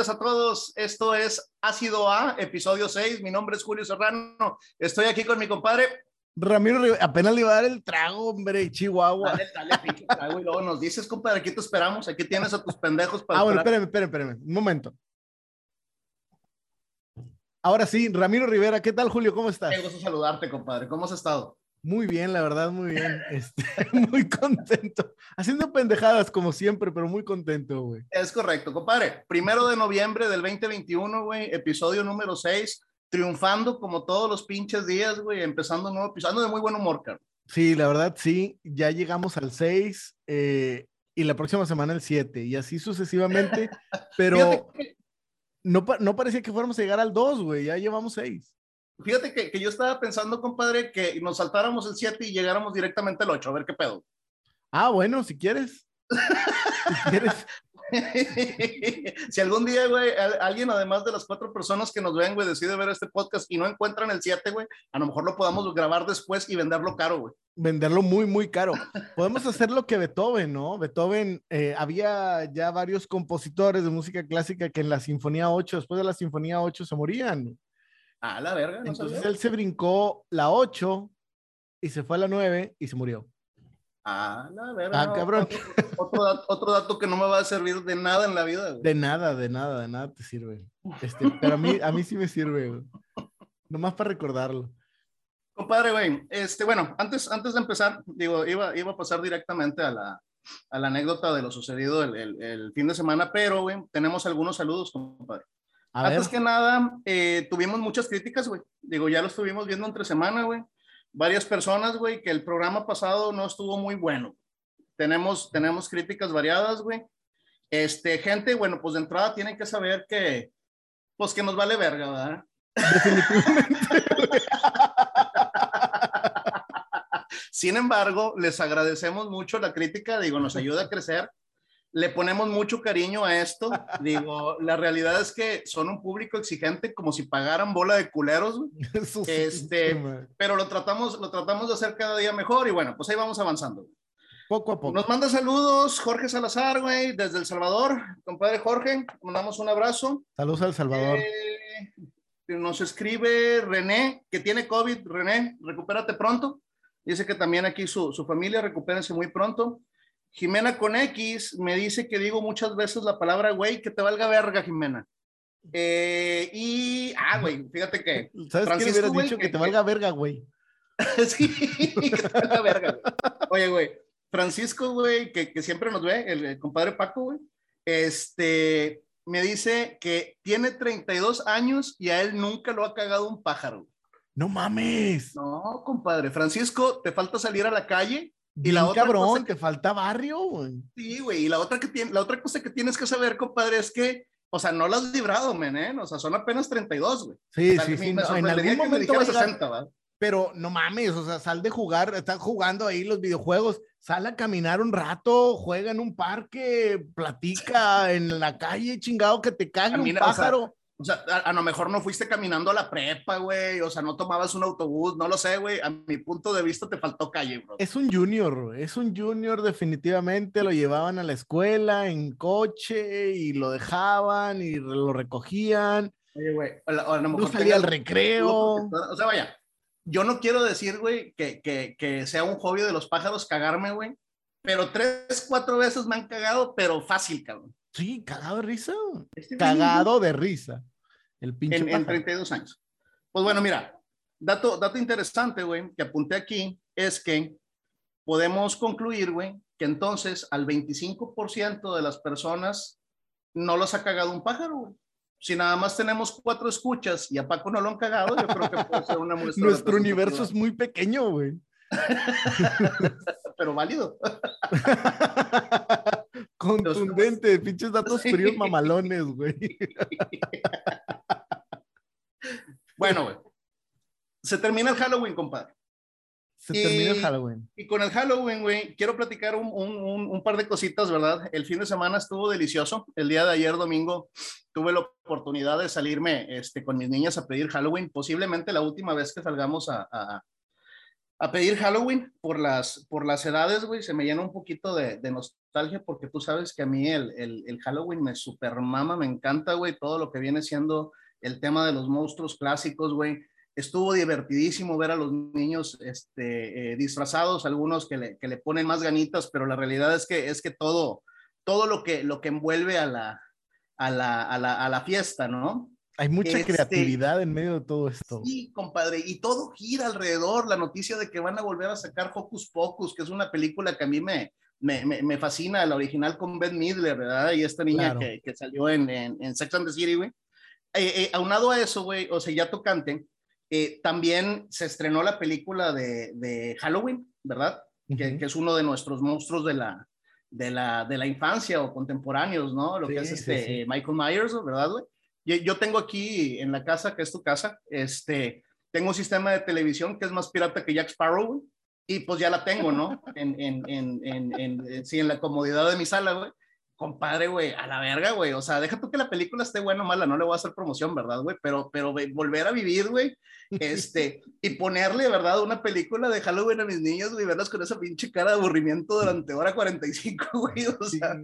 días a todos. Esto es Ácido A, episodio 6. Mi nombre es Julio Serrano. Estoy aquí con mi compadre. Ramiro, apenas le iba a dar el trago, hombre, Chihuahua. Dale, dale, pinche trago y luego nos dices, compadre, aquí te esperamos. Aquí tienes a tus pendejos para. Ah, bueno, espérame, espérame, espérame. Un momento. Ahora sí, Ramiro Rivera, ¿qué tal, Julio? ¿Cómo estás? Qué gusto saludarte, compadre. ¿Cómo has estado? Muy bien, la verdad, muy bien. Este, muy contento. Haciendo pendejadas como siempre, pero muy contento, güey. Es correcto, compadre. Primero de noviembre del 2021, güey, episodio número 6, triunfando como todos los pinches días, güey, empezando un nuevo episodio de muy buen humor, cara. Sí, la verdad, sí. Ya llegamos al 6 eh, y la próxima semana el 7 y así sucesivamente, pero no, no parecía que fuéramos a llegar al 2, güey. Ya llevamos 6. Fíjate que, que, yo estaba pensando, compadre, que nos saltáramos el 7 y llegáramos directamente al 8, a ver qué pedo. Ah, bueno, si quieres. si quieres. si algún día, güey, alguien además de las cuatro personas que nos ven, güey, decide ver este podcast y no encuentran el 7, güey, a lo mejor lo podamos grabar después y venderlo caro, güey. Venderlo muy, muy caro. Podemos hacer lo que Beethoven, ¿no? Beethoven, eh, había ya varios compositores de música clásica que en la Sinfonía 8, después de la Sinfonía 8, se morían. Ah, la verga. No Entonces él se brincó la 8 y se fue a la 9 y se murió. Ah, la verga. Ah, cabrón. Otro, dato, otro, dato, que no me va a servir de nada en la vida. Güey. De nada, de nada, de nada te sirve. Este, pero a mí, a mí sí me sirve, güey. Nomás para recordarlo. Compadre, güey, este, bueno, antes, antes de empezar, digo, iba, iba a pasar directamente a la, a la anécdota de lo sucedido el, el, el fin de semana, pero, güey, tenemos algunos saludos, compadre. A Antes ver. que nada, eh, tuvimos muchas críticas, güey. Digo, ya lo estuvimos viendo entre semana, güey. Varias personas, güey, que el programa pasado no estuvo muy bueno. Tenemos, tenemos críticas variadas, güey. Este, gente, bueno, pues de entrada tienen que saber que, pues que nos vale verga, ¿verdad? Definitivamente. Sin embargo, les agradecemos mucho la crítica, digo, nos ayuda a crecer le ponemos mucho cariño a esto. Digo, la realidad es que son un público exigente como si pagaran bola de culeros. Eso este, sí, pero lo tratamos, lo tratamos de hacer cada día mejor y bueno, pues ahí vamos avanzando. Poco a poco. Nos manda saludos Jorge Salazar, güey, desde El Salvador. Compadre Jorge, mandamos un abrazo. Saludos al Salvador. Eh, nos escribe René, que tiene COVID. René, recupérate pronto. Dice que también aquí su, su familia, recupérense muy pronto. Jimena con X me dice que digo muchas veces la palabra güey, que te valga verga, Jimena. Eh, y, ah, güey, fíjate que. ¿Sabes Francisco, qué le hubieras dicho? Que, que, te valga verga, güey. sí, que te valga verga, güey. Oye, güey, Francisco, güey, que, que, siempre nos ve, el, el compadre Paco, güey, este, me dice que tiene 32 años y a él nunca lo ha cagado un pájaro. No mames. No, compadre. Francisco, te falta salir a la calle y la otra cabrón, cosa que, te falta barrio, güey. Sí, güey. Y la otra, que tiene, la otra cosa que tienes que saber, compadre, es que, o sea, no lo has librado, men, ¿eh? O sea, son apenas 32, güey. Sí, o sea, sí, sí. No, en algún momento va a 60, ¿va? Pero no mames, o sea, sal de jugar, están jugando ahí los videojuegos, sal a caminar un rato, juega en un parque, platica en la calle, chingado, que te cague un pájaro. O sea, o sea, a, a, lo mejor no fuiste caminando a la prepa, güey. O sea, no tomabas un autobús, no lo sé, güey. A mi punto de vista te faltó calle, bro. Es un junior, es un junior definitivamente. Lo llevaban a la escuela en coche y lo dejaban y lo recogían. Oye, güey, a, a lo mejor no salía al recreo. O sea, vaya, yo no quiero decir, güey, que, que, que sea un hobby de los pájaros cagarme, güey. Pero tres, cuatro veces me han cagado, pero fácil, cabrón. Sí, cagado de risa. Este cagado de risa. El pinche en, en, 32 años. Pues bueno, mira, dato, dato interesante, güey, que apunté aquí, es que podemos concluir, güey, que entonces al 25% de las personas no los ha cagado un pájaro, güey. Si nada más tenemos cuatro escuchas y a Paco no lo han cagado, yo creo que puede ser una muestra. Nuestro universo es muy pequeño, güey. Pero válido. Contundente, pinches datos fríos mamalones, güey. Bueno, güey. Se termina el Halloween, compadre. Se y, termina el Halloween. Y con el Halloween, güey, quiero platicar un, un, un, par de cositas, ¿verdad? El fin de semana estuvo delicioso. El día de ayer, domingo, tuve la oportunidad de salirme este, con mis niñas a pedir Halloween. Posiblemente la última vez que salgamos a, a, a pedir Halloween por las, por las edades, güey. Se me llena un poquito de, de, nostalgia porque tú sabes que a mí el, el, el Halloween me super mama, me encanta, güey, todo lo que viene siendo el tema de los monstruos clásicos, güey. Estuvo divertidísimo ver a los niños este, eh, disfrazados, algunos que le, que le, ponen más ganitas, pero la realidad es que, es que todo, todo lo, que, lo que envuelve a la, a la, a la, a la fiesta, ¿no? Hay mucha este, creatividad en medio de todo esto. Sí, compadre, y todo gira alrededor. La noticia de que van a volver a sacar Hocus Pocus, que es una película que a mí me, me, me, fascina, la original con Ben Midler, ¿verdad? Y esta niña claro. que, que, salió en, en, en, Sex and the City, güey. Eh, eh, aunado a eso, güey, o sea, ya tocante, eh, también se estrenó la película de, de Halloween, ¿verdad? Uh -huh. que, que, es uno de nuestros monstruos de la, de la, de la infancia o contemporáneos, ¿no? Lo sí, que es este sí, sí. Michael Myers, ¿verdad, güey? Yo tengo aquí en la casa, que es tu casa, este, tengo un sistema de televisión que es más pirata que Jack Sparrow, y pues ya la tengo, ¿no? En, en, en, en, sí, en la comodidad de mi sala, güey. Compadre, güey, a la verga, güey. O sea, deja tú que la película esté buena o mala, no le voy a hacer promoción, ¿verdad, güey? Pero, pero wey, volver a vivir, güey, este, y ponerle, ¿verdad? Una película de Halloween a mis niños, güey, verlas con esa pinche cara de aburrimiento durante hora 45, güey. O sea,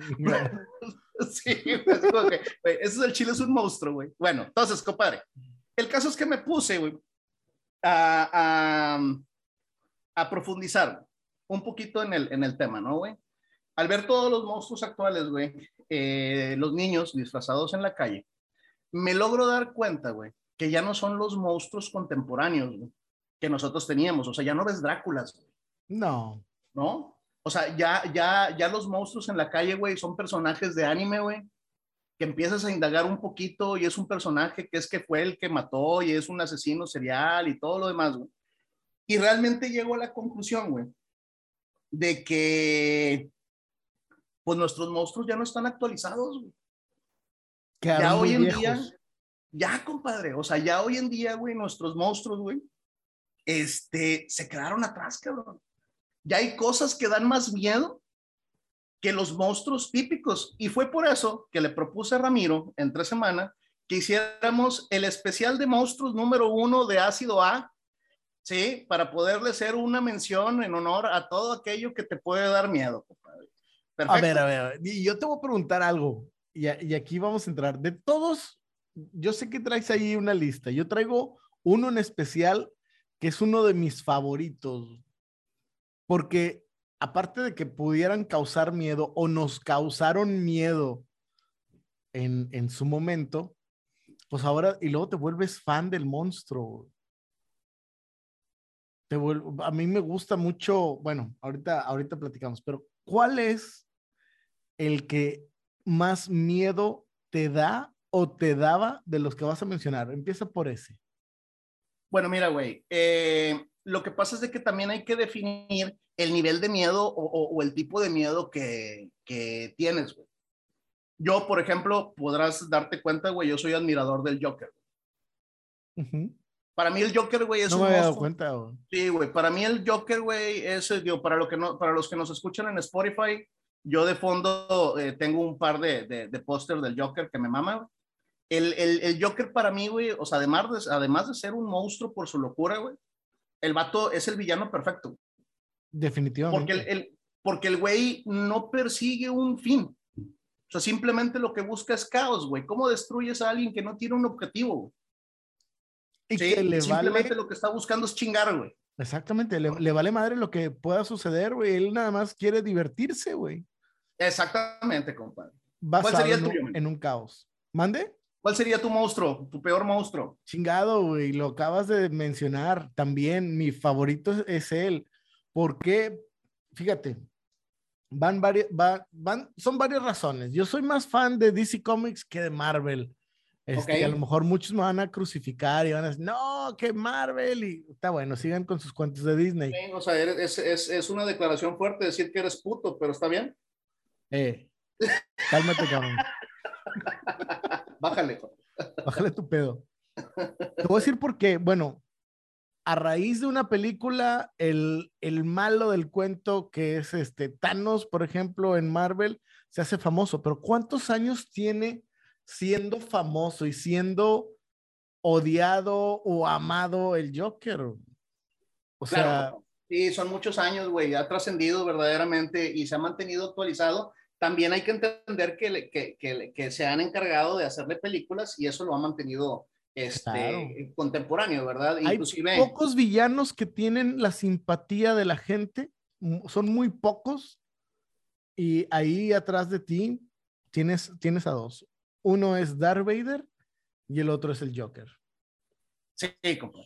sí, como que, wey, eso es el chile, es un monstruo, güey. Bueno, entonces, compadre, el caso es que me puse, güey, a, a, a, profundizar un poquito en el, en el tema, ¿no, güey? Al ver todos los monstruos actuales, güey, eh, los niños disfrazados en la calle, me logro dar cuenta, güey, que ya no son los monstruos contemporáneos güey, que nosotros teníamos. O sea, ya no ves Dráculas, güey. No. ¿No? O sea, ya, ya, ya los monstruos en la calle, güey, son personajes de anime, güey, que empiezas a indagar un poquito y es un personaje que es que fue el que mató y es un asesino serial y todo lo demás, güey. Y realmente llego a la conclusión, güey, de que pues nuestros monstruos ya no están actualizados, güey. Ya hoy en viejos. día, ya, compadre, o sea, ya hoy en día, güey, nuestros monstruos, güey, este, se quedaron atrás, cabrón. Ya hay cosas que dan más miedo que los monstruos típicos. Y fue por eso que le propuse a Ramiro en tres semanas que hiciéramos el especial de monstruos número uno de ácido A, ¿sí? Para poderle hacer una mención en honor a todo aquello que te puede dar miedo, compadre. Perfecto. A ver, a ver, y yo te voy a preguntar algo, y, y aquí vamos a entrar. De todos, yo sé que traes ahí una lista. Yo traigo uno en especial que es uno de mis favoritos, porque aparte de que pudieran causar miedo o nos causaron miedo en, en su momento, pues ahora, y luego te vuelves fan del monstruo. Te vuelvo, a mí me gusta mucho, bueno, ahorita, ahorita platicamos, pero ¿cuál es el que más miedo te da o te daba de los que vas a mencionar? Empieza por ese. Bueno, mira, güey, eh, lo que pasa es de que también hay que definir el nivel de miedo o, o, o el tipo de miedo que, que tienes, güey. Yo, por ejemplo, podrás darte cuenta, güey, yo soy admirador del Joker. Uh -huh. Para mí el Joker, güey, es no un me había dado cuenta, güey. Sí, güey, para mí el Joker, güey, es, digo, para, lo que no, para los que nos escuchan en Spotify, yo de fondo eh, tengo un par de, de, de póster del Joker que me mama, el, el, el, Joker para mí, güey, o sea, además de, además de ser un monstruo por su locura, güey, el vato es el villano perfecto. Definitivamente. Porque el, el, porque el güey no persigue un fin. O sea, simplemente lo que busca es caos, güey. ¿Cómo destruyes a alguien que no tiene un objetivo? Y ¿Sí? que le simplemente vale... lo que está buscando es chingar, güey. Exactamente, le, le, vale madre lo que pueda suceder, güey. Él nada más quiere divertirse, güey. Exactamente, compadre. Basado ¿Cuál sería tuyo, un, en un caos. ¿Mande? ¿Cuál sería tu monstruo, tu peor monstruo? Chingado, güey, lo acabas de mencionar también. Mi favorito es él. ¿Por qué? Fíjate, van varias, van, van, son varias razones. Yo soy más fan de DC Comics que de Marvel. Este, okay. A lo mejor muchos me van a crucificar y van a decir, no, que Marvel. Y está bueno, sigan con sus cuentos de Disney. O sea, es, es, es, una declaración fuerte decir que eres puto, pero está bien. Eh, cálmate, cabrón. Bájale. Bájale tu pedo. Te voy a decir por qué. Bueno, a raíz de una película, el, el malo del cuento que es este Thanos, por ejemplo, en Marvel, se hace famoso. Pero ¿cuántos años tiene siendo famoso y siendo odiado o amado el Joker? O sea, claro. Sí, son muchos años, güey, ha trascendido verdaderamente y se ha mantenido actualizado. También hay que entender que, que, que, que, se han encargado de hacerle películas y eso lo ha mantenido este, contemporáneo, ¿verdad? Hay pocos villanos que tienen la simpatía de la gente, son muy pocos y ahí atrás de ti tienes, tienes a dos. Uno es Darth Vader y el otro es el Joker. Sí,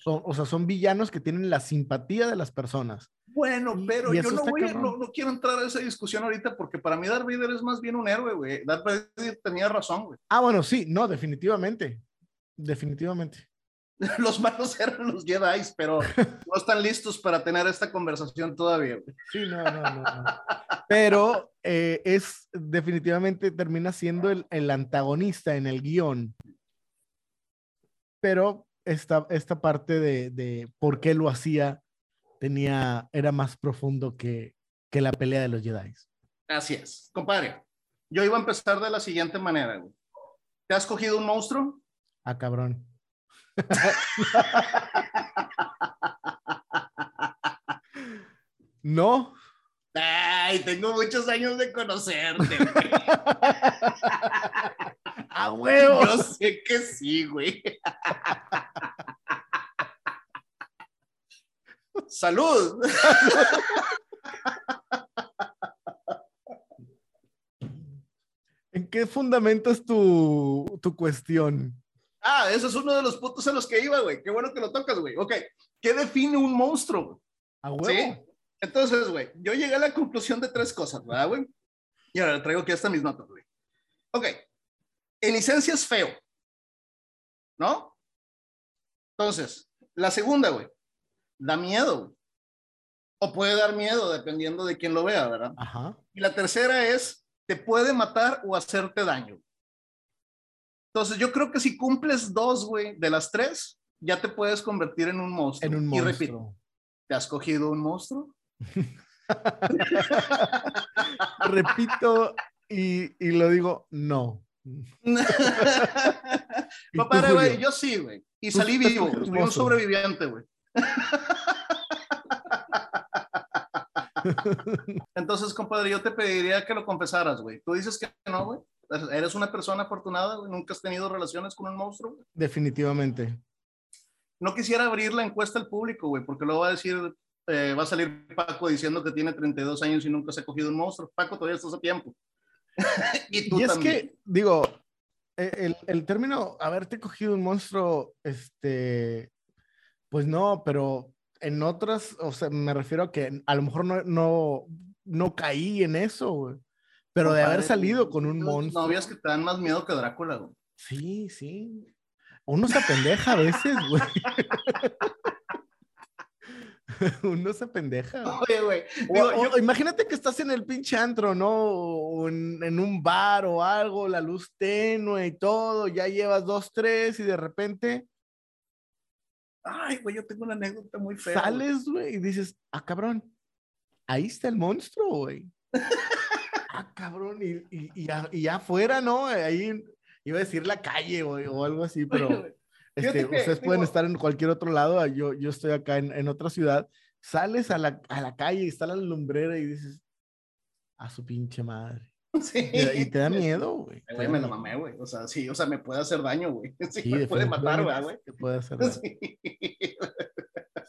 o sea, son villanos que tienen la simpatía de las personas. Bueno, pero yo no, voy, no, no, quiero entrar a esa discusión ahorita porque para mí Darth Vader es más bien un héroe, güey. Darth Vader tenía razón, güey. Ah, bueno, sí, no, definitivamente. Definitivamente. Los malos eran los Jedi, pero no están listos para tener esta conversación todavía. Sí, no, no, no. Pero eh, es definitivamente termina siendo el, el antagonista en el guion. Pero esta, esta parte de, de, por qué lo hacía tenía, era más profundo que, que la pelea de los Jedi. Así es. Compadre, yo iba a empezar de la siguiente manera. Güey. ¿Te has cogido un monstruo? Ah, cabrón. no. Ay, tengo muchos años de conocerte. A huevo. Yo sé que sí, güey. Salud. ¿En qué fundamentas tu, tu cuestión? Ah, ese es uno de los puntos en los que iba, güey. Qué bueno que lo tocas, güey. Ok, ¿qué define un monstruo? A huevo. ¿Sí? Entonces, güey, yo llegué a la conclusión de tres cosas, ¿verdad, güey? Y ahora traigo aquí hasta mis notas, güey. Ok, en esencia es feo, ¿no? Entonces, la segunda, güey, da miedo, O puede dar miedo, dependiendo de quién lo vea, ¿verdad? Ajá. Y la tercera es, te puede matar o hacerte daño. Entonces, yo creo que si cumples dos, güey, de las tres, ya te puedes convertir en un monstruo. En un monstruo. Y repito, ¿te has cogido un monstruo? repito y, y, lo digo, no. Papá, güey, yo sí, güey. Y salí vivo, un sobreviviente, güey. Entonces, compadre, yo te pediría que lo confesaras, güey. Tú dices que no, güey. Eres una persona afortunada. Nunca has tenido relaciones con un monstruo. Definitivamente. No quisiera abrir la encuesta al público, güey, porque luego va a decir, eh, va a salir Paco diciendo que tiene 32 años y nunca se ha cogido un monstruo. Paco, todavía estás a tiempo. y tú y es que, digo, e, el, el, término haberte cogido un monstruo, este, pues no, pero en otras, o sea, me refiero a que a lo mejor no, no, no caí en eso, güey. Pero de haber salido con un monstruo. Novias que te dan más miedo que Drácula, güey. Sí, sí. Uno se pendeja a veces, güey. Uno se pendeja. Oye, güey. Imagínate que estás en el pinche antro, ¿no? O en, en, un bar o algo, la luz tenue y todo, ya llevas dos, tres y de repente. Ay, güey, yo tengo una anécdota muy fea. Sales, güey, y dices, ah, cabrón, ahí está el monstruo, güey. ah, cabrón, y, y, y, ya, y, ya, afuera, ¿no? Ahí iba a decir la calle, güey, o algo así, pero. Este, ustedes pueden estar en cualquier otro lado, yo, yo estoy acá en, en otra ciudad, sales a la, a la, calle y está la lumbrera y dices, a su pinche madre. Sí. Y, te da miedo, güey. Güey, me lo mamé, güey. O sea, sí, o sea, me puede hacer daño, güey. Sí, sí me puede matar, güey. Te puede hacer daño. Sí.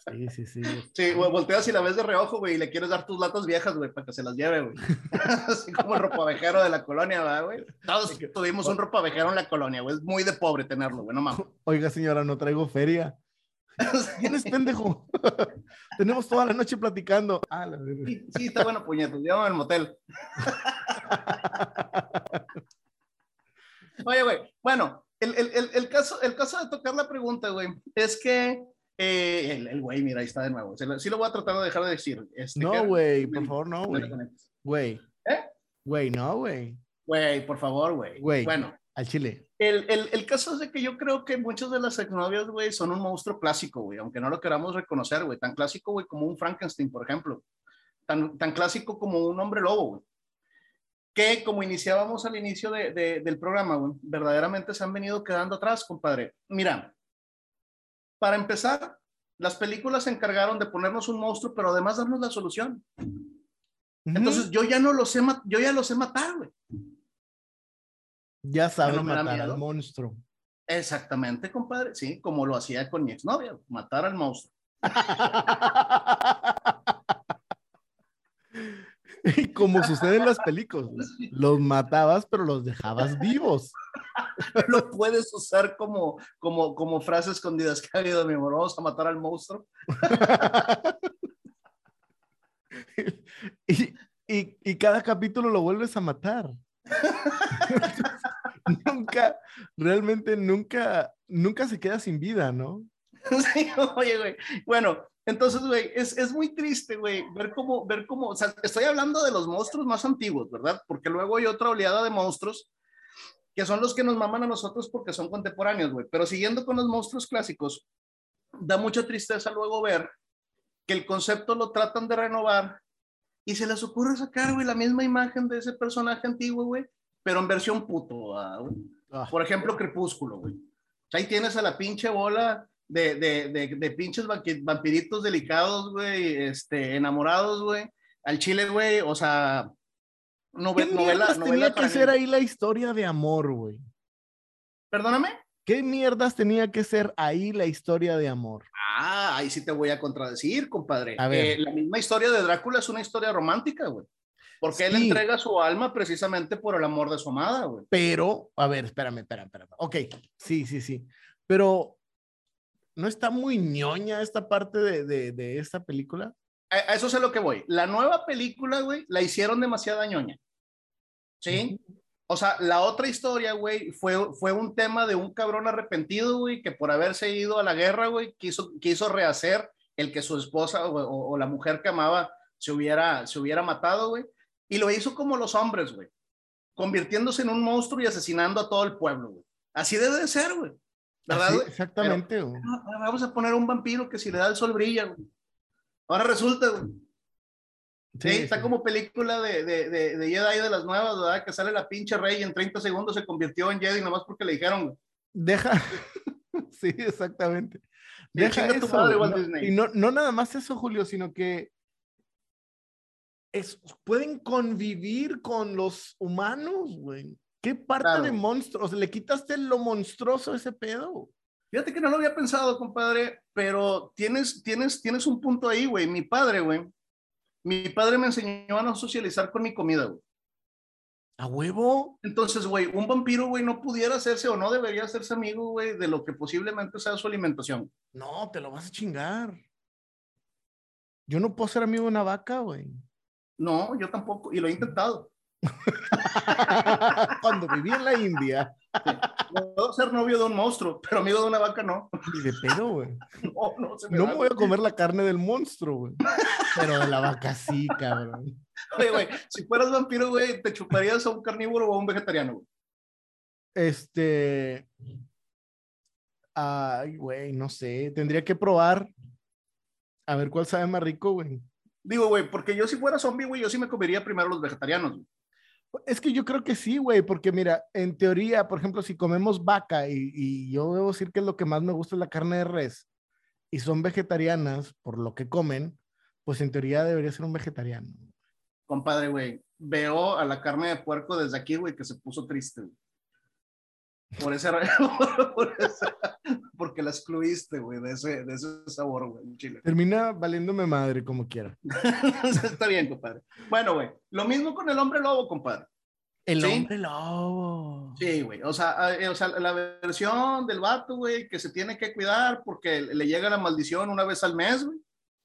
Sí, sí, sí. Sí, güey, volteas y la ves de reojo, güey, y le quieres dar tus latas viejas, güey, para que se las lleve, güey. Así como el ropavejero de la colonia, güey? Todos tuvimos un ropavejero en la colonia, güey. Es muy de pobre tenerlo, güey, no mames. Oiga, señora, no traigo feria. ¿Quién es pendejo? Tenemos toda la noche platicando. Ah, la sí, sí, está bueno, puñetos. Llévame al motel. Oye, güey, bueno, el, el, el, caso, el caso de tocar la pregunta, güey, es que eh, el, güey, mira, ahí está de nuevo. Sí lo voy a tratar de dejar de decir. Este, no, güey, por favor, no, güey. Güey. ¿Eh? Güey, no, güey. Güey, por favor, güey. Güey. Bueno. Al chile. El, el, el, caso es de que yo creo que muchas de las exnovias, güey, son un monstruo clásico, güey, aunque no lo queramos reconocer, güey. Tan clásico, güey, como un Frankenstein, por ejemplo. Tan, tan clásico como un hombre lobo, güey. Que como iniciábamos al inicio de, de, del programa, güey, verdaderamente se han venido quedando atrás, compadre. Mira, para empezar, las películas se encargaron de ponernos un monstruo, pero además darnos la solución. Entonces yo ya no lo sé, yo ya lo sé matar, güey. Ya sabes matar al monstruo. Exactamente, compadre. Sí, como lo hacía con mi exnovia, matar al monstruo. y como sucede en las películas, los matabas, pero los dejabas vivos. Lo puedes usar como, como, como frase escondidas que ha habido, mi amor. Vamos a matar al monstruo. y, y, cada capítulo lo vuelves a matar. nunca, realmente nunca, nunca se queda sin vida, ¿no? Sí, oye, güey. Bueno, entonces, güey, es, es, muy triste, güey, ver cómo, ver cómo, o sea, estoy hablando de los monstruos más antiguos, ¿verdad? Porque luego hay otra oleada de monstruos que son los que nos maman a nosotros porque son contemporáneos, güey. Pero siguiendo con los monstruos clásicos, da mucha tristeza luego ver que el concepto lo tratan de renovar y se les ocurre sacar, güey, la misma imagen de ese personaje antiguo, güey, pero en versión puto, ah. Por ejemplo, Crepúsculo, güey. Ahí tienes a la pinche bola de, de, de, de pinches vampiritos delicados, güey, este, enamorados, güey. Al chile, güey, o sea, novela, novela. Tenía que ser ahí la historia de amor, güey. Perdóname. ¿Qué mierdas tenía que ser ahí la historia de amor? Ah, ahí sí te voy a contradecir, compadre. A ver. Eh, la misma historia de Drácula es una historia romántica, güey. Porque él entrega su alma precisamente por el amor de su amada, güey. Pero, a ver, espérame, espérame, espérame. Ok, sí, sí, sí. Pero, ¿no está muy ñoña esta parte de, de, de esta película? A, eso es a lo que voy. La nueva película, güey, la hicieron demasiada ñoña. ¿Sí? O sea, la otra historia, güey, fue, fue un tema de un cabrón arrepentido, güey, que por haberse ido a la guerra, güey, quiso, quiso rehacer el que su esposa o, la mujer que amaba se hubiera, se hubiera matado, güey. Y lo hizo como los hombres, güey, convirtiéndose en un monstruo y asesinando a todo el pueblo, güey. Así debe de ser, güey. ¿Verdad, güey? Exactamente, güey. Vamos a poner un vampiro que si le da el sol brilla, güey. Ahora resulta, güey Sí, está como película de, de, de, de, Jedi de las nuevas, ¿verdad? Que sale la pinche rey y en 30 segundos se convirtió en Jedi nomás porque le dijeron. Deja. sí, exactamente. Deja eso. Y no, no nada más eso, Julio, sino que es, pueden convivir con los humanos, güey. ¿Qué parte de monstruos? ¿Le quitaste lo monstruoso a ese pedo? Fíjate que no lo había pensado, compadre, pero tienes, tienes, tienes un punto ahí, güey. Mi padre, güey, mi padre me enseñó a no socializar con mi comida, güey. ¿A huevo? Entonces, güey, un vampiro, güey, no pudiera hacerse o no debería hacerse amigo, güey, de lo que posiblemente sea su alimentación. No, te lo vas a chingar. Yo no puedo ser amigo de una vaca, güey. No, yo tampoco, y lo he intentado. Cuando viví en la India. Puedo ser novio de un monstruo, pero amigo de una vaca no. Ni de pedo, güey. No, no, se me, no me voy a comer la carne del monstruo, güey. Pero de la vaca sí, cabrón. Oye, güey, si fueras vampiro, güey, ¿te chuparías a un carnívoro o a un vegetariano, güey? Este. Ay, güey, no sé. Tendría que probar. A ver cuál sabe más rico, güey. Digo, güey, porque yo si fuera zombie, güey, yo sí me comería primero los vegetarianos. Es que yo creo que sí, güey, porque mira, en teoría, por ejemplo, si comemos vaca y, yo debo decir que lo que más me gusta es la carne de res y son vegetarianas por lo que comen, pues en teoría debería ser un vegetariano. Compadre, güey, veo a la carne de puerco desde aquí, güey, que se puso triste. Por por porque la excluiste, güey, de ese, de ese sabor, güey, en Chile. Termina valiéndome madre como quiera. Está bien, compadre. Bueno, güey, lo mismo con el hombre lobo, compadre. El hombre lobo. Sí, güey. O sea, eh, o sea, la versión del vato, güey, que se tiene que cuidar porque le llega la maldición una vez al mes, güey.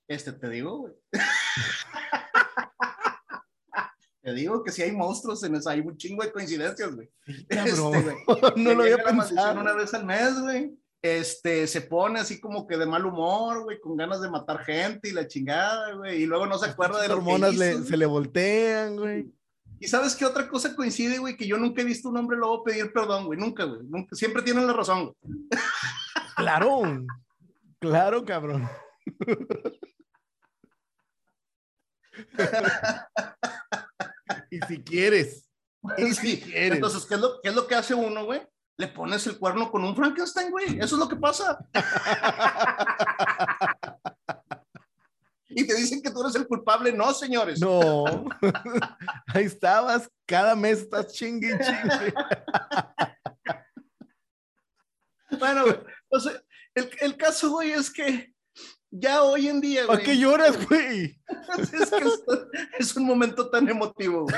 Este te digo, güey. Te digo que si hay monstruos en eso, hay un chingo de coincidencias, güey. Este, no lo había pensado. Una vez al mes, güey. Este, se pone así como que de mal humor, güey, con ganas de matar gente y la chingada, güey. Y luego no se acuerda de las hormonas se le voltean, güey. Y sabes qué otra cosa coincide, güey, que yo nunca he visto un hombre lobo pedir perdón, güey, nunca, güey. Nunca, siempre tienen la razón, güey. Claro, claro, cabrón. y si quieres. Y si quieres. Entonces, ¿qué es, lo, ¿qué es lo que hace uno, güey? le pones el cuerno con un Frankenstein, güey. Eso es lo que pasa. y te dicen que tú eres el culpable. No, señores. No. Ahí estabas. Cada mes estás chingue, chingue. bueno, o sea, pues, el, el caso, güey, es que ya hoy en día, güey. ¿A qué lloras, güey? es que es un momento tan emotivo, güey.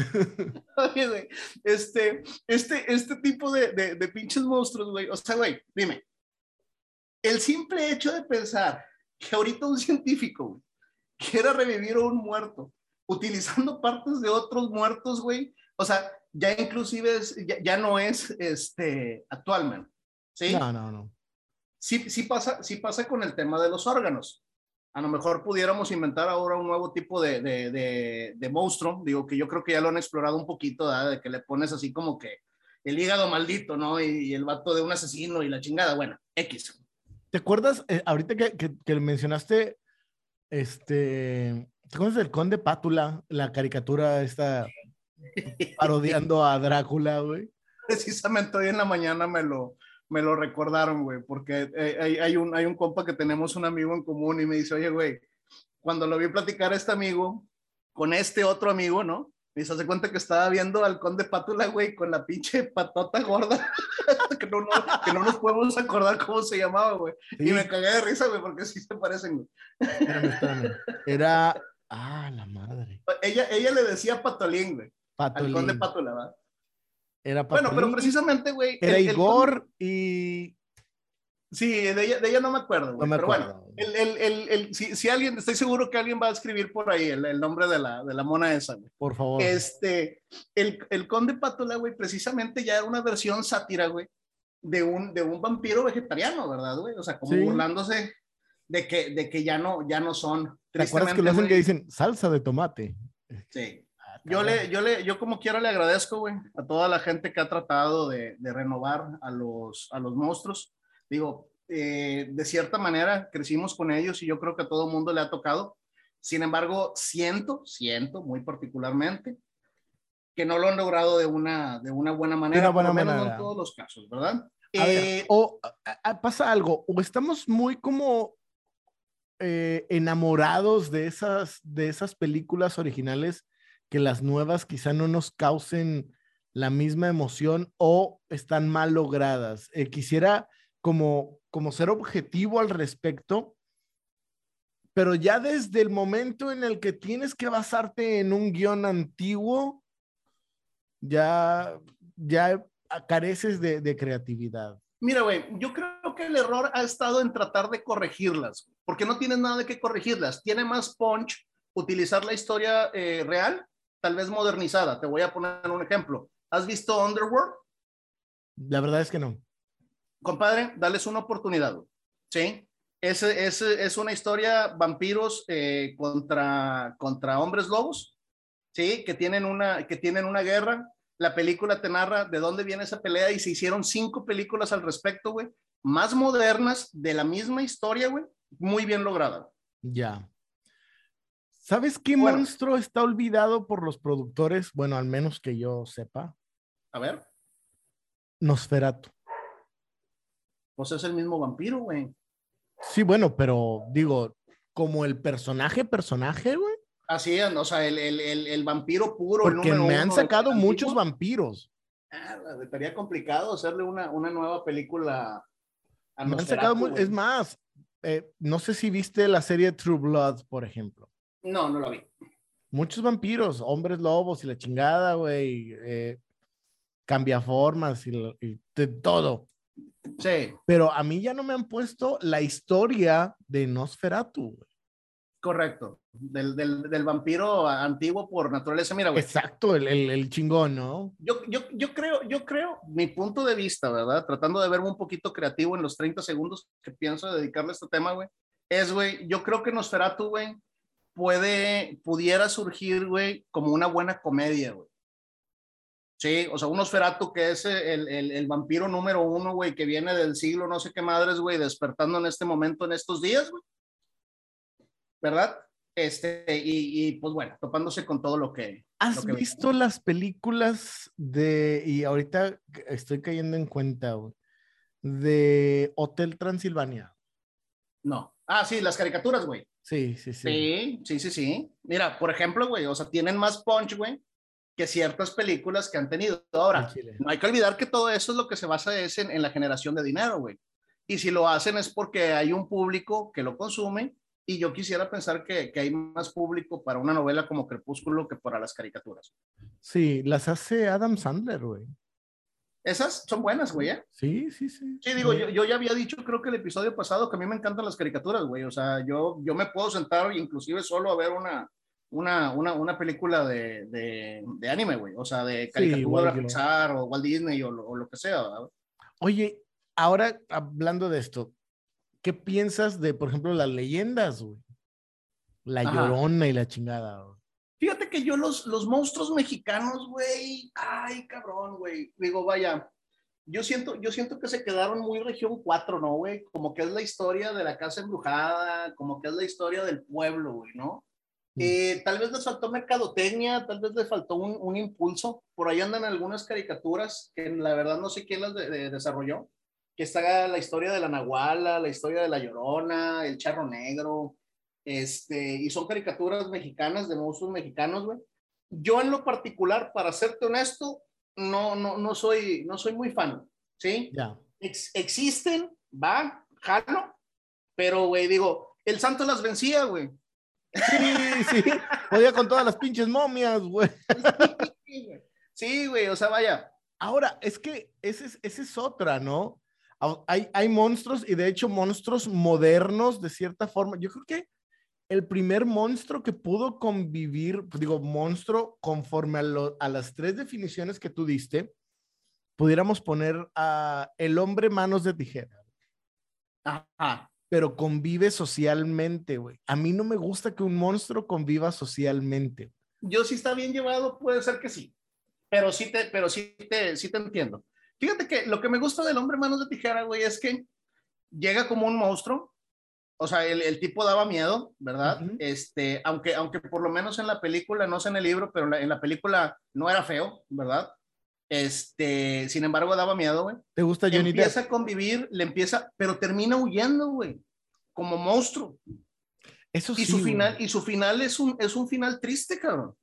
Oye, güey, este, este, este tipo de, de, de pinches monstruos, güey, o sea, güey, dime, el simple hecho de pensar que ahorita un científico, güey, quiera revivir a un muerto utilizando partes de otros muertos, güey, o sea, ya inclusive es, ya, ya, no es este, actualmente, ¿sí? No, no, no. Sí, sí, pasa, sí pasa con el tema de los órganos a lo mejor pudiéramos inventar ahora un nuevo tipo de, de, de, de monstruo, digo que yo creo que ya lo han explorado un poquito, ¿verdad? de que le pones así como que el hígado maldito, ¿no? Y, y, el vato de un asesino y la chingada, bueno, X. ¿Te acuerdas, eh, ahorita que, que, que, mencionaste, este, ¿te acuerdas del Conde Pátula, la caricatura esta parodiando a Drácula, güey? Precisamente hoy en la mañana me lo, me lo recordaron, güey, porque eh, hay, hay, un, hay un compa que tenemos un amigo en común y me dice, oye, güey, cuando lo vi platicar a este amigo con este otro amigo, ¿no? Y se hace cuenta que estaba viendo al conde Pátula, güey, con la pinche patota gorda, que, no, no, que, no, nos podemos acordar cómo se llamaba, güey. Sí. Y me cagué de risa, güey, porque sí se parecen, güey. Espérame, espérame. Era, ah, la madre. Ella, ella le decía Patolín, güey. Patolín. Al conde Pátula, ¿verdad? Era bueno, pero precisamente, güey. Era el, Igor el... y. Sí, de ella, de ella no me acuerdo, güey. No pero acuerdo. bueno, el, el, el, el, si, si, alguien, estoy seguro que alguien va a escribir por ahí el, el nombre de la, de la mona esa, güey. Por favor. Este, el, el conde Pátula, güey, precisamente ya era una versión sátira, güey, de un, de un vampiro vegetariano, ¿verdad, güey? O sea, como sí. burlándose de que, de que ya no, ya no son. ¿Te acuerdas que lo hacen que dicen salsa de tomate? Sí. Yo le, yo le, yo como quiera le agradezco, güey, a toda la gente que ha tratado de, de renovar a los, a los monstruos. Digo, eh, de cierta manera crecimos con ellos y yo creo que a todo mundo le ha tocado. Sin embargo, siento, siento muy particularmente que no lo han logrado de una, de una buena manera, de una buena por menos manera. en todos los casos, ¿verdad? A ver, o a, pasa algo, o estamos muy como eh, enamorados de esas, de esas películas originales que las nuevas quizá no nos causen la misma emoción o están mal logradas. Eh, quisiera como, como ser objetivo al respecto, pero ya desde el momento en el que tienes que basarte en un guion antiguo, ya, ya careces de, creatividad. Mira, güey, yo creo que el error ha estado en tratar de corregirlas, porque no tienes nada que corregirlas. Tiene más punch utilizar la historia eh, real tal vez modernizada. Te voy a poner un ejemplo. ¿Has visto Underworld? La verdad es que no. Compadre, dales una oportunidad. ¿Sí? Es, es, es una historia vampiros eh, contra, contra hombres lobos, ¿sí? Que tienen, una, que tienen una guerra. La película te narra de dónde viene esa pelea y se hicieron cinco películas al respecto, güey. Más modernas, de la misma historia, güey. Muy bien lograda. Ya. ¿Sabes qué bueno, monstruo está olvidado por los productores? Bueno, al menos que yo sepa. A ver. Nosferatu. Pues es el mismo vampiro, güey. Sí, bueno, pero digo, como el personaje, personaje, güey. Así es, o sea, el, el, el, el vampiro puro. Porque me han sacado muchos vampiros. Ah, estaría complicado hacerle una, una nueva película. A me han sacado, muy, es más, eh, no sé si viste la serie True Blood, por ejemplo. No, no lo vi. Muchos vampiros, hombres lobos y la chingada, güey. Eh, cambia formas y, y, de todo. Sí. Pero a mí ya no me han puesto la historia de Nosferatu, güey. Correcto. Del, del, del, vampiro antiguo por naturaleza. Mira, güey. Exacto, el, el, el, chingón, ¿no? Yo, yo, yo creo, yo creo, mi punto de vista, ¿verdad? Tratando de verme un poquito creativo en los 30 segundos que pienso dedicarle a este tema, güey. Es, güey, yo creo que Nosferatu, güey, puede, pudiera surgir, güey, como una buena comedia, güey. Sí, o sea, un Osferatu que es el, el, el, vampiro número uno, güey, que viene del siglo no sé qué madres, güey, despertando en este momento, en estos días, güey. ¿Verdad? Este, y, y, pues bueno, topándose con todo lo que... ¿Has lo que visto las películas de, y ahorita estoy cayendo en cuenta, güey, de Hotel Transilvania? No. Ah, sí, las caricaturas, güey. Sí, sí, sí. Sí, sí, sí, sí. Mira, por ejemplo, güey, o sea, tienen más punch, güey, que ciertas películas que han tenido. Ahora, no hay que olvidar que todo eso es lo que se basa es en, en la generación de dinero, güey. Y si lo hacen es porque hay un público que lo consume y yo quisiera pensar que, que, hay más público para una novela como Crepúsculo que para las caricaturas. Sí, las hace Adam Sandler, güey. Esas son buenas, güey, ¿eh? Sí, sí, sí. Sí, digo, yo, yo, ya había dicho, creo que el episodio pasado, que a mí me encantan las caricaturas, güey. O sea, yo, yo me puedo sentar inclusive solo a ver una, una, una, una película de, de, de anime, güey. O sea, de caricatura, sí, Pixar o Walt Disney o, o lo que sea. ¿verdad? Oye, ahora hablando de esto, ¿qué piensas de, por ejemplo, las leyendas, güey? La Ajá. Llorona y la chingada, güey. Fíjate que yo los, los monstruos mexicanos, güey, ay, cabrón, güey. Digo, vaya, yo siento, yo siento que se quedaron muy región 4, ¿no, güey? Como que es la historia de la casa embrujada, como que es la historia del pueblo, güey, ¿no? Mm. Eh, tal vez les faltó mercadotecnia, tal vez les faltó un, un, impulso. Por ahí andan algunas caricaturas que la verdad no sé quién las de, de, desarrolló, que está la historia de la Nahuala, la historia de la Llorona, el Charro Negro, este, y son caricaturas mexicanas, de monstruos mexicanos, güey. Yo en lo particular, para serte honesto, no, no, no, soy, no soy muy fan, ¿sí? Ya. Ex existen, va, jalo, pero, güey, digo, el santo las vencía, güey. Sí, sí, podía con todas las pinches momias, güey. Sí, güey, o sea, vaya. Ahora, es que esa es, esa es otra, ¿no? Hay, hay monstruos y de hecho monstruos modernos de cierta forma. Yo creo que el primer monstruo que pudo convivir, pues digo, monstruo conforme a, lo, a, las tres definiciones que tú diste, pudiéramos poner a el hombre manos de tijera. Ajá. Pero convive socialmente, güey. A mí no me gusta que un monstruo conviva socialmente. Yo si está bien llevado, puede ser que sí. Pero sí te, pero sí te, sí te entiendo. Fíjate que lo que me gusta del hombre manos de tijera, güey, es que llega como un monstruo, o sea, el, el, tipo daba miedo, ¿verdad? Uh -huh. Este, aunque, aunque por lo menos en la película, no sé en el libro, pero en la, en la película no era feo, ¿verdad? Este, sin embargo, daba miedo, güey. ¿Te gusta Johnny Empieza Depp? a convivir, le empieza, pero termina huyendo, güey, como monstruo. Eso sí. Y su final, y su final es un, es un final triste, cabrón.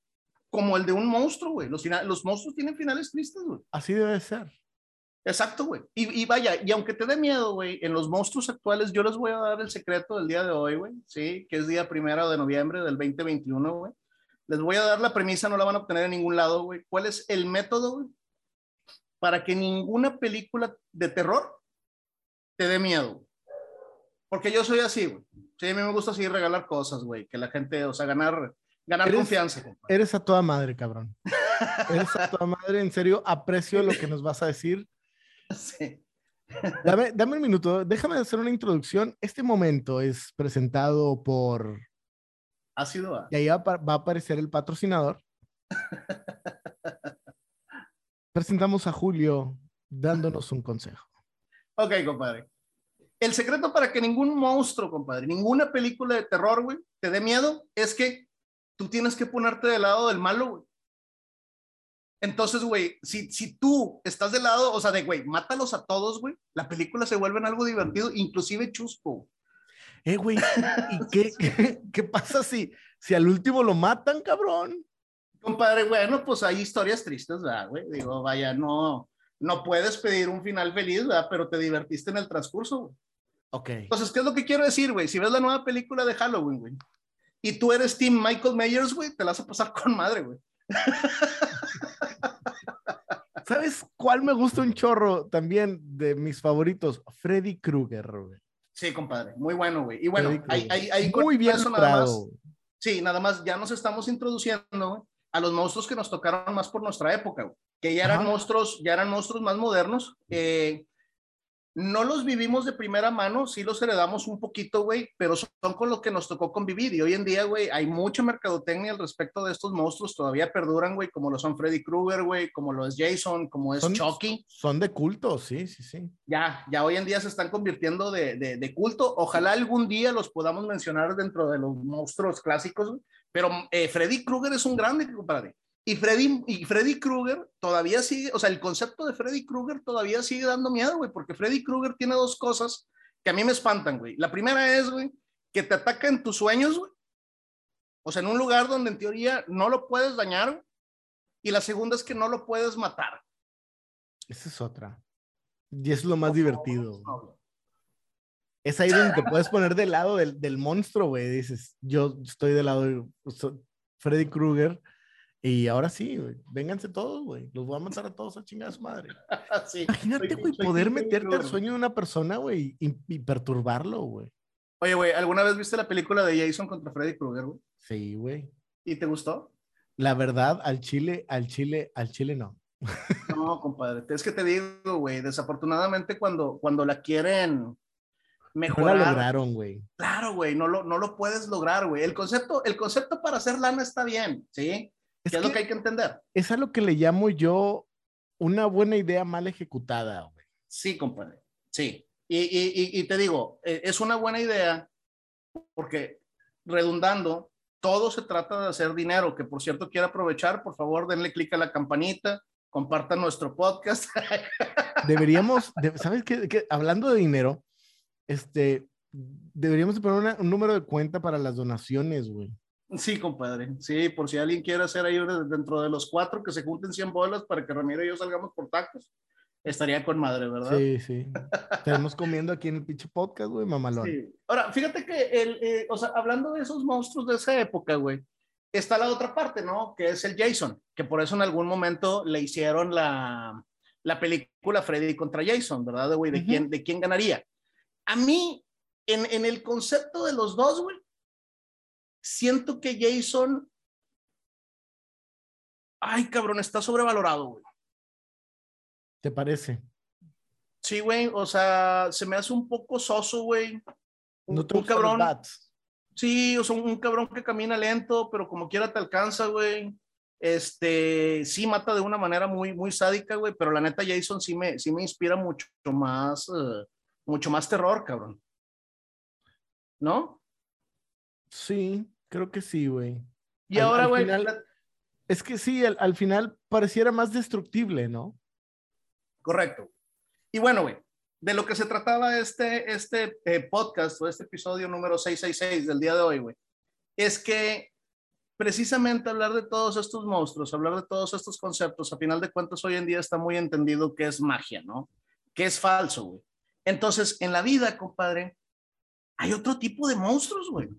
Como el de un monstruo, güey. Los, los monstruos tienen finales tristes, güey. Así debe ser. Exacto, güey. Y, y, vaya, y aunque te dé miedo, güey, en los monstruos actuales, yo les voy a dar el secreto del día de hoy, güey, sí, que es día primero de noviembre del 2021, güey. Les voy a dar la premisa, no la van a obtener en ningún lado, güey. ¿Cuál es el método, güey? Para que ninguna película de terror te dé miedo. Porque yo soy así, güey. Sí, a mí me gusta así regalar cosas, güey, que la gente, o sea, ganar, ganar eres, confianza. Eres a toda madre, cabrón. eres a toda madre, en serio, aprecio lo que nos vas a decir Sí. Dame, dame, un minuto, déjame hacer una introducción. Este momento es presentado por... Ácido A. Y ahí va, va a aparecer el patrocinador. Presentamos a Julio dándonos un consejo. Ok, compadre. El secreto para que ningún monstruo, compadre, ninguna película de terror, güey, te dé miedo, es que tú tienes que ponerte del lado del malo, güey. Entonces, güey, si, si tú estás del lado, o sea, de, güey, mátalos a todos, güey, la película se vuelve en algo divertido, inclusive chusco. Eh, güey, ¿y qué, qué, qué, pasa si, si al último lo matan, cabrón? Compadre, bueno, pues hay historias tristes, ¿verdad, güey? Digo, vaya, no, no puedes pedir un final feliz, ¿verdad? Pero te divertiste en el transcurso, güey. Ok. Entonces, ¿qué es lo que quiero decir, güey? Si ves la nueva película de Halloween, güey, y tú eres Team Michael Myers, güey, te la vas a pasar con madre, güey. ¿Sabes cuál me gusta un chorro también de mis favoritos? Freddy Krueger, güey. Sí, compadre, muy bueno, güey. Y bueno, hay, hay, hay muy bien nada más, Sí, nada más ya nos estamos introduciendo a los monstruos que nos tocaron más por nuestra época, güey, que ya eran Ajá. monstruos, ya eran monstruos más modernos. Eh, no los vivimos de primera mano, sí los heredamos un poquito, güey, pero son con lo que nos tocó convivir. Y hoy en día, güey, hay mucha mercadotecnia al respecto de estos monstruos, todavía perduran, güey, como lo son Freddy Krueger, güey, como lo es Jason, como es son, Chucky. Son de culto, sí, sí, sí. Ya, ya hoy en día se están convirtiendo de, de, de culto. Ojalá algún día los podamos mencionar dentro de los monstruos clásicos, güey. pero eh, Freddy Krueger es un grande, compadre. Y Freddy, y Freddy Krueger todavía sigue, o sea, el concepto de Freddy Krueger todavía sigue dando miedo, güey, porque Freddy Krueger tiene dos cosas que a mí me espantan, güey. La primera es, güey, que te ataca en tus sueños, güey. O sea, en un lugar donde en teoría no lo puedes dañar. Y la segunda es que no lo puedes matar. Esa es otra. Y es lo más divertido. Es ahí donde te puedes poner del lado del, del monstruo, güey. Dices, yo estoy del lado de Freddy Krueger y ahora sí, güey, vénganse todos, güey. Los voy a matar a todos a chingar a su madre. Imagínate, güey, poder meterte al sueño de una persona, güey, y, perturbarlo, güey. Oye, güey, ¿alguna vez viste la película de Jason contra Freddy Krueger, güey? Sí, güey. ¿Y te gustó? La verdad, al chile, al chile, al chile no. No, compadre, es que te digo, güey, desafortunadamente cuando, cuando la quieren mejorar. No la lograron, güey. Claro, güey, no lo, no lo puedes lograr, güey. El concepto, el concepto para hacer lana está bien, ¿sí? Es, es lo que hay que entender. Es a lo que le llamo yo una buena idea mal ejecutada, güey. Sí, compadre. Sí. Y, y, y, te digo, e, es una buena idea porque redundando, todo se trata de hacer dinero, que por cierto quiero aprovechar, por favor, denle clic a la campanita, compartan nuestro podcast. Deberíamos, ¿sabes qué? Hablando de dinero, este, deberíamos poner un número de cuenta para las donaciones, güey. Sí, compadre. Sí, por si alguien quiere hacer ahí dentro de los cuatro que se junten 100 bolas para que Ramiro y yo salgamos por tacos. Estaría con madre, ¿verdad? Sí, sí. Estamos comiendo aquí en el pinche podcast, güey, mamalón. Sí. Ahora, fíjate que, el, eh, o sea, hablando de esos monstruos de esa época, güey, está la otra parte, ¿no? Que es el Jason, que por eso en algún momento le hicieron la, la película Freddy contra Jason, ¿verdad, güey? De, quién, ¿De quién ganaría? A mí, en, en el concepto de los dos, güey, siento que Jason, ay cabrón, está sobrevalorado, güey. ¿Te parece? Sí, güey, o sea, se me hace un poco soso, güey. Un, un cabrón. Sí, o sea, un cabrón que camina lento, pero como quiera te alcanza, güey. Este, sí mata de una manera muy, muy sádica, güey, pero la neta Jason sí me, sí me inspira mucho más, uh, mucho más terror, cabrón. ¿No? Sí, Creo que sí, güey. Y ahora, güey. Es que sí, al, final pareciera más destructible, ¿no? Correcto. Y bueno, güey, de lo que se trataba este, este eh, podcast o este episodio número 666 del día de hoy, güey, es que precisamente hablar de todos estos monstruos, hablar de todos estos conceptos, a final de cuentas hoy en día está muy entendido que es magia, ¿no? Que es falso, güey. Entonces, en la vida, compadre, hay otro tipo de monstruos, güey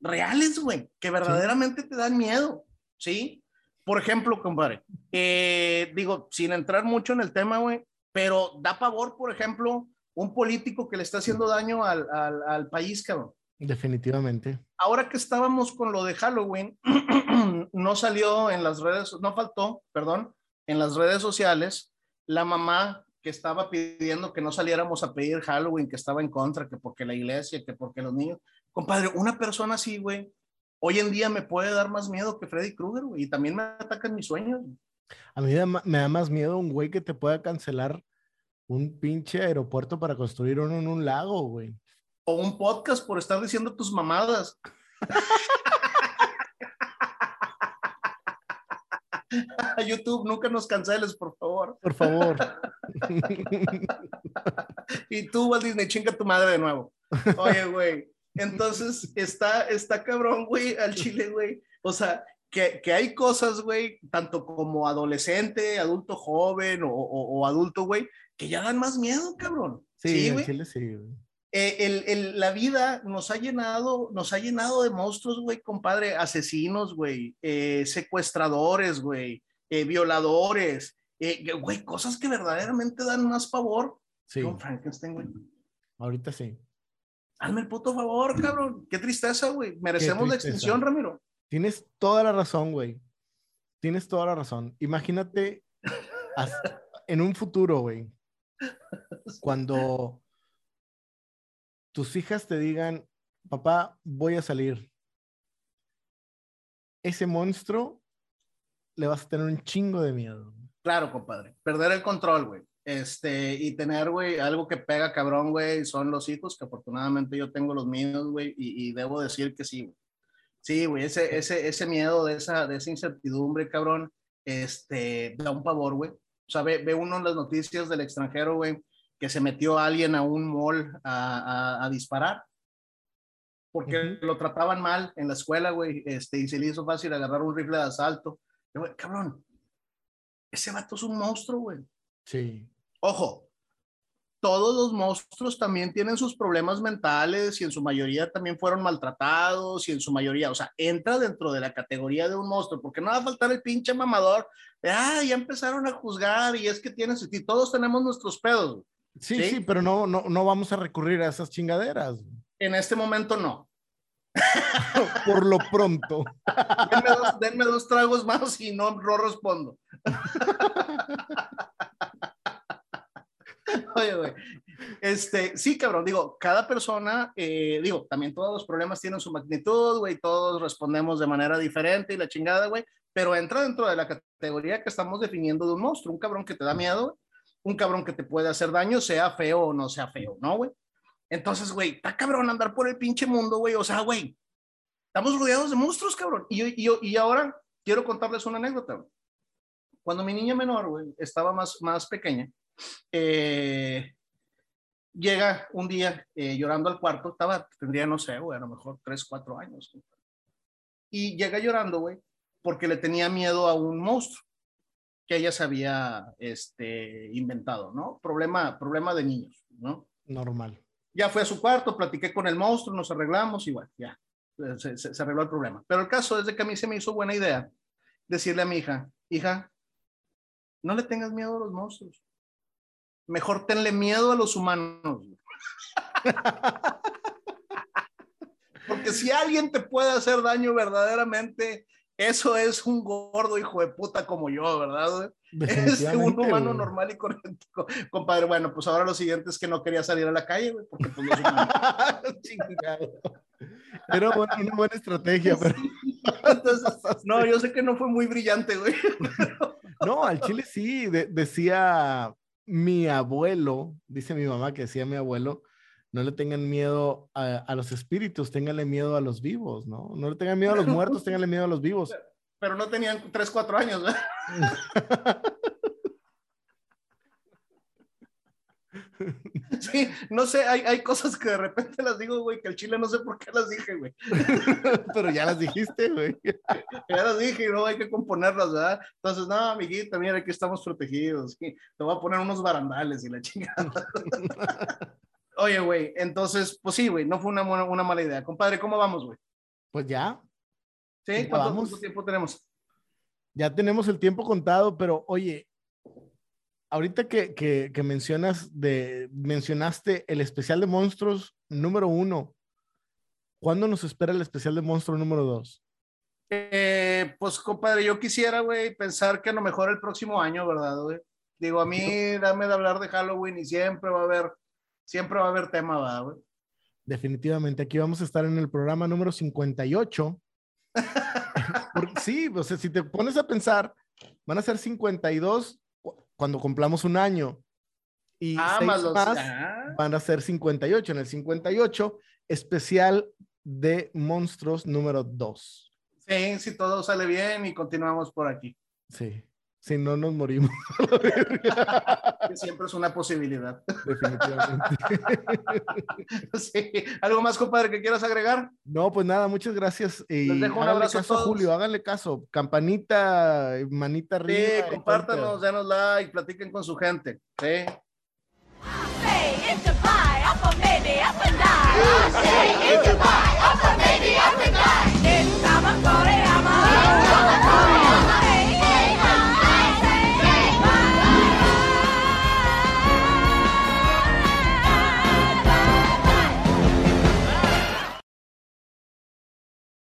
reales, güey, que verdaderamente te dan miedo, ¿sí? Por ejemplo, compadre, eh, digo, sin entrar mucho en el tema, güey, pero da pavor, por ejemplo, un político que le está haciendo daño al, al, al país, cabrón. Definitivamente. Ahora que estábamos con lo de Halloween, no salió en las redes, no faltó, perdón, en las redes sociales, la mamá que estaba pidiendo que no saliéramos a pedir Halloween, que estaba en contra, que porque la iglesia, que porque los niños. Compadre, una persona así, güey, hoy en día me puede dar más miedo que Freddy Krueger, güey, y también me atacan mis sueños. A mí me da más miedo un güey que te pueda cancelar un pinche aeropuerto para construir uno en un lago, güey. O un podcast por estar diciendo tus mamadas. YouTube, nunca nos canceles, por favor. Por favor. y tú, Walt Disney, chinga tu madre de nuevo. Oye, güey, entonces, está, está cabrón, güey, al chile, güey. O sea, que, que, hay cosas, güey, tanto como adolescente, adulto joven o, o, adulto, güey, que ya dan más miedo, cabrón. Sí, güey. Chile sí, güey. Eh, el, el, la vida nos ha llenado, nos ha llenado de monstruos, güey, compadre, asesinos, güey, eh, secuestradores, güey, eh, violadores, güey, cosas que verdaderamente dan más favor. Sí. Con Frankenstein, güey. Ahorita sí. Hazme el puto favor, cabrón. Qué tristeza, güey. Merecemos la extinción, Ramiro. Tienes toda la razón, güey. Tienes toda la razón. Imagínate en un futuro, güey, cuando tus hijas te digan, papá, voy a salir. Ese monstruo le vas a tener un chingo de miedo. Claro, compadre. Perder el control, güey. Este, y tener, güey, algo que pega cabrón, güey, son los hijos, que afortunadamente yo tengo los míos, güey, y, debo decir que sí, güey. Sí, güey, ese, ese, ese miedo de esa, de esa incertidumbre, cabrón, este, da un pavor, güey. O sea, ve, ve uno en las noticias del extranjero, güey, que se metió alguien a un mall a, disparar porque lo trataban mal en la escuela, güey, este, y se le hizo fácil agarrar un rifle de asalto. cabrón, ese vato es un monstruo, güey. Sí. Ojo, todos los monstruos también tienen sus problemas mentales y en su mayoría también fueron maltratados y en su mayoría, o sea, entra dentro de la categoría de un monstruo, porque no va a faltar el pinche mamador de, ah, ya empezaron a juzgar y es que tienes, y todos tenemos nuestros pedos. Sí, sí, pero no, no, no vamos a recurrir a esas chingaderas. En este momento no. Por lo pronto. denme, dos, tragos más y no, no respondo. Oye, güey. Este, sí, cabrón, digo, cada persona, eh, digo, también todos los problemas tienen su magnitud, güey, todos respondemos de manera diferente y la chingada, güey, pero entra dentro de la categoría que estamos definiendo de un monstruo, un cabrón que te da miedo, un cabrón que te puede hacer daño, sea feo o no sea feo, ¿no, güey? Entonces, güey, está cabrón andar por el pinche mundo, güey, o sea, güey, estamos rodeados de monstruos, cabrón. Y, y, y ahora quiero contarles una anécdota, Cuando mi niña menor, güey, estaba más, más pequeña, eh, llega un día eh, llorando al cuarto, estaba, tendría, no sé, güey, a lo mejor tres, cuatro años. Y llega llorando, güey, porque le tenía miedo a un monstruo que ella se había este, inventado, ¿no? Problema, problema de niños, ¿no? Normal. Ya fue a su cuarto, platiqué con el monstruo, nos arreglamos y bueno, ya, se, se arregló el problema. Pero el caso es de que a mí se me hizo buena idea decirle a mi hija, hija, no le tengas miedo a los monstruos mejor tenle miedo a los humanos. Porque si alguien te puede hacer daño verdaderamente, eso es un gordo hijo de puta como yo, ¿verdad? Es un humano normal y correcto. Compadre, bueno, pues ahora lo siguiente es que no quería salir a la calle, güey, porque pues Era una buena estrategia, pero... no, yo sé que no fue muy brillante, güey. No, al chile sí, decía mi abuelo, dice mi mamá que decía mi abuelo, no le tengan miedo a, los espíritus, ténganle miedo a los vivos, ¿no? No le tengan miedo a los muertos, ténganle miedo a los vivos. Pero no tenían 3, 4 años, ¿verdad? Sí, no sé, hay, hay, cosas que de repente las digo, güey, que el chile no sé por qué las dije, güey. Pero ya las dijiste, güey. Ya las dije, no hay que componerlas, ¿verdad? Entonces, no, amiguita, mira, aquí estamos protegidos. Te voy a poner unos barandales y la chingada. Oye, güey, entonces, pues sí, güey, no fue una, una mala idea. Compadre, ¿cómo vamos, güey? Pues ya. ¿Sí? ¿Cuánto tiempo tenemos? Ya tenemos el tiempo contado, pero oye, ahorita que, que, mencionas de, mencionaste el especial de monstruos número uno. ¿Cuándo nos espera el especial de monstruo número dos? Eh, pues, compadre, yo quisiera, güey, pensar que a lo mejor el próximo año, ¿verdad, güey? Digo, a mí, dame de hablar de Halloween y siempre va a haber, siempre va a haber tema, ¿verdad, güey? Definitivamente, aquí vamos a estar en el programa número 58. sí, o sea, si te pones a pensar, van a ser 52 cuando cumplamos un año. Y ah, más, ah. van a ser 58. En el 58, especial de monstruos número 2. Sí, si todo sale bien y continuamos por aquí. Sí, si no nos morimos. que siempre es una posibilidad. Definitivamente. sí. ¿Algo más, compadre, que quieras agregar? No, pues nada, muchas gracias. Y Les dejo un abrazo caso, a Julio, háganle caso. Campanita, manita arriba. Sí, compártanos, denos like, platiquen con su gente. Sí.